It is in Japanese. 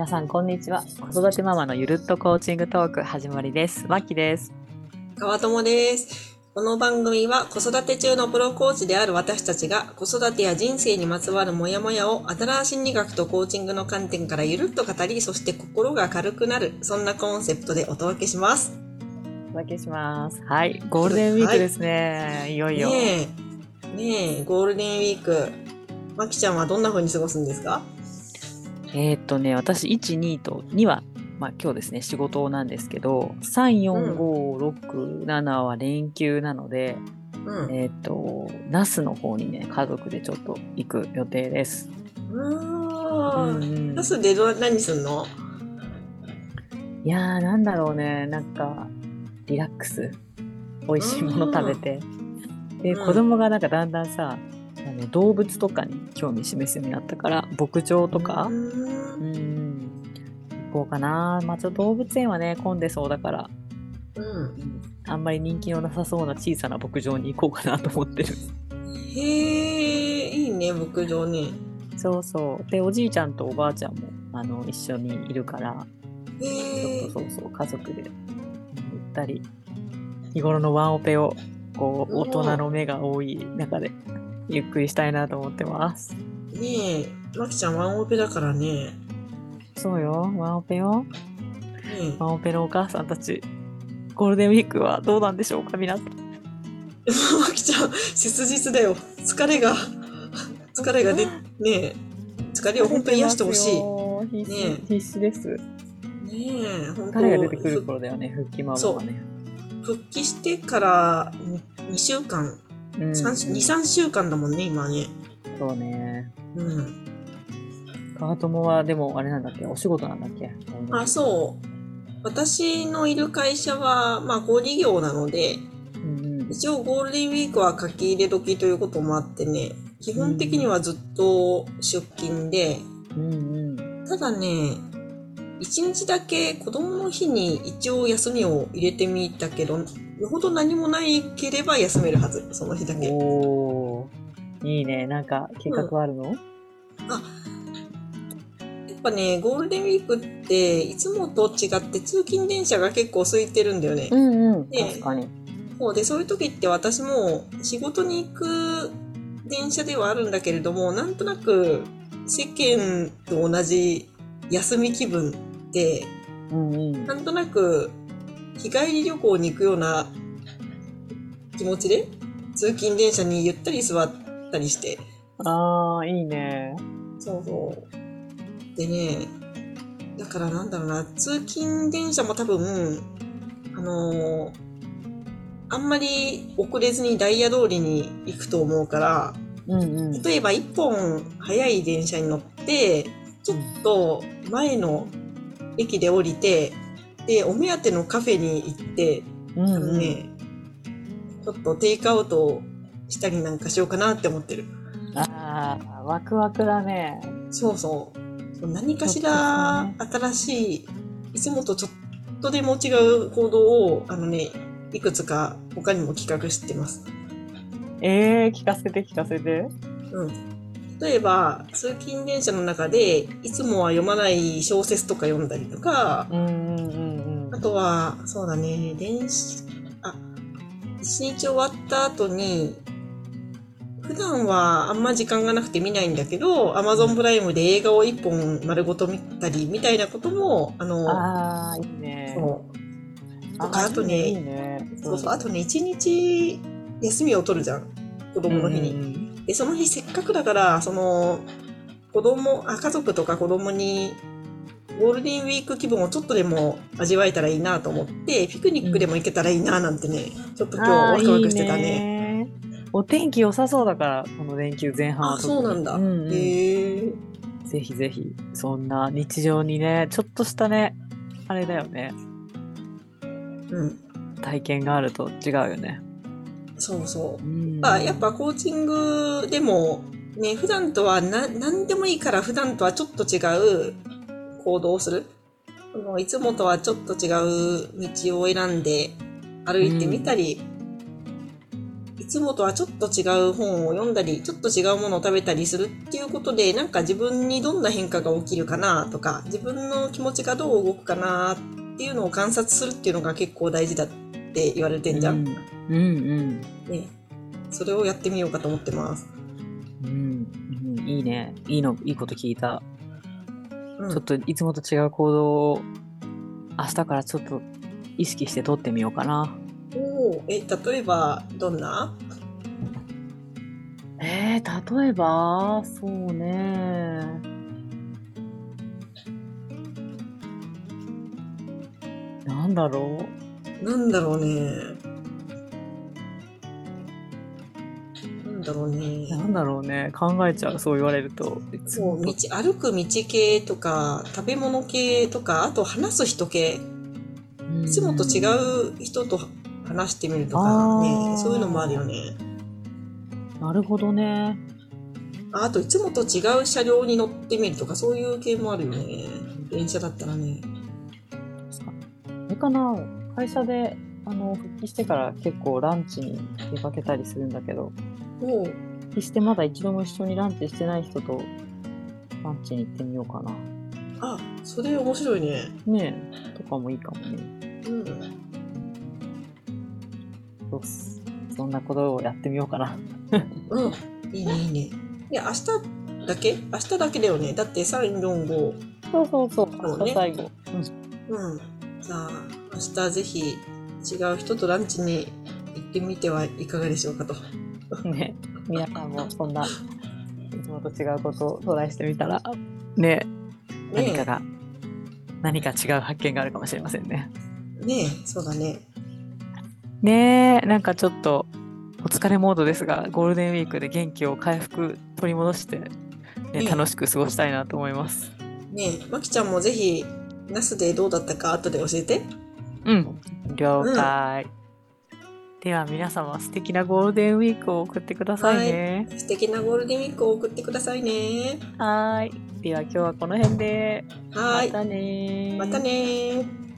皆さんこんにちは。子育てママのゆるっとコーチングトーク始まりです。まきです。川友です。この番組は子育て中のプロコーチである私たちが子育てや人生にまつわるモヤモヤを新心理学とコーチングの観点からゆるっと語り、そして心が軽くなる、そんなコンセプトでお届けします。お届けします。はい。ゴールデンウィークですね、い、よいよ、ねえ、ねえ、ゴールデンウィーク。まきちゃんはどんな風に過ごすんですか？えーっとね私12と2はまあ今日ですね仕事なんですけど3456は連休なので、うん。えーっと那須の方にね家族でちょっと行く予定です。あー。うんナスでど何すんの？いやーなんだろうねなんかリラックス。美味しいもの食べて。でうん。子供がなんかだんだんさあの動物とかに興味示すようになったから牧場とかううんん行こうかなまあちょっと動物園はね混んでそうだからうん。あんまり人気のなさそうな小さな牧場に行こうかなと思ってるへえ、いいね、牧場ね。そうそうでおじいちゃんとおばあちゃんもあの一緒にいるからちょっと。そうそう家族でうんゆったり日頃のワンオペをこううん大人の目が多い中でゆっくりしたいなと思ってます。ねえ、まきちゃんワンオペだからね。そうよ。ワンオペよ。ねワンオペのお母さんたちゴールデンウィークはどうなんでしょうか皆さん。え、まきちゃん、切実だよ。疲れが、疲れがで、ねえ、疲れを本当に癒してほしい。い必死,、ね必死です。ねえ、本当。彼が出てくる頃だよね復帰ママはね。復帰してから2週間、うん3 2、3週間だもんね、今ね。そうねうん。川友はでもあれなんだっけ？お仕事なんだっけ？あ、そう。私のいる会社は、まあ、小売業なので、うんうん一応ゴールデンウィークは書き入れ時ということもあってね、基本的にはずっと出勤で、うんうんただね、一日だけ子供の日に一応休みを入れてみたけど、よほど何もないければ休めるはず、その日だけ。おー。いいね。なんか計画あるの、やっぱね、ゴールデンウィークって、いつもと違って通勤電車が結構空いてるんだよね。んうん。ね確かに。そう。で、そういう時って私も仕事に行く電車ではあるんだけれども、なんとなく世間と同じ休み気分で、うんうん。なんとなく日帰り旅行に行くような気持ちで通勤電車にゆったり座ったりして。ああいいねそうそう。でね、だからなんだろうな、通勤電車も多分、あのーあんまり遅れずにダイヤ通りに行くと思うから、うんうん例えば一本早い電車に乗って、ちょっと前の駅で降りて、で、お目当てのカフェに行って、うんあのね、ちょっとテイクアウトしたりなんかしようかなって思ってる。ああワクワクだねそうそう。何かしらっ新しい、いつもとちょっとでも違う行動を、あのね、いくつか他にも企画してます。えー、聞かせて聞かせてうん。例えば、通勤電車の中で、いつもは読まない小説とか読んだりとか、うんうんうんうんあとは、そうだね、電子、あ、一日終わった後に、普段はあんま時間がなくて見ないんだけど、Amazon プライムで映画を一本丸ごと見たり、みたいなことも、あの、ああいいねそう。とあか、あとね、そうそう、あとね、一日休みを取るじゃん。子供の日に。にで、その日せっかくだから、その、子供、あ、家族とか子供に、ゴールデンウィーク気分をちょっとでも味わえたらいいなと思って、ピクニックでも行けたらいいななんてね、ちょっと今日ワクワクしてたね。ねお天気良さそうだからこの連休前半はあ、そうなんだ。うんうんへえ。ぜひぜひそんな日常にねちょっとしたねあれだよねうん。体験があると違うよねそうそう。うんあやっぱコーチングでも、ね、普段とはな、何でもいいから普段とはちょっと違う行動をする。いつもとはちょっと違う道を選んで歩いてみたり、いつもとはちょっと違う本を読んだり、ちょっと違うものを食べたりするっていうことで、なんか自分にどんな変化が起きるかなとか、自分の気持ちがどう動くかなっていうのを観察するっていうのが結構大事だって言われてんじゃん。うんうんね。それをやってみようかと思ってます。うん、うん、いいね。いいの、いいこと聞いた。うんちょっといつもと違う行動を明日からちょっと意識して取ってみようかな。おーえ、例えば、どんな？えー、例えば、そうね。なんだろなんだろうね。なんだろうねう。なんだろうね。考えちゃう、そう言われると。そう道歩く道系とか食べ物系とかあと話す人系うんいつもと違う人と話してみるとかあねーそういうのもあるよねなるほどね。ああといつもと違う車両に乗ってみるとかそういう系もあるよね電車だったらねあれかな？会社であの復帰してから結構ランチに出かけたりするんだけど、おう。復帰してまだ一度も一緒にランチしてない人とランチに行ってみようかな。あそれ面白いね。ねえ、とかもいいかもね。うん。そうっすそんなことをやってみようかな。うん。いいねいいね。いや明日だけ？明日だけだよね。だって345そうそうそう、そうね。明日最後。うん。じゃあ明日ぜひ違う人とランチに行ってみてはいかがでしょうかと。うん、ね皆さんもそんないつもと違うことをトライしてみたら、ね何かが、何か違う発見があるかもしれませんね。ねえそうだね。ねえ、なんかちょっとお疲れモードですが、ゴールデンウィークで元気を回復、取り戻して、ね、ね楽しく過ごしたいなと思います。ねえまきちゃんもぜひナスでどうだったか後で教えてうん、了解。では皆様素敵なゴールデンウィークを送ってくださいね。素敵なゴールデンウィークを送ってくださいねはーい。では今日はこの辺で。はーいまたねーまたねー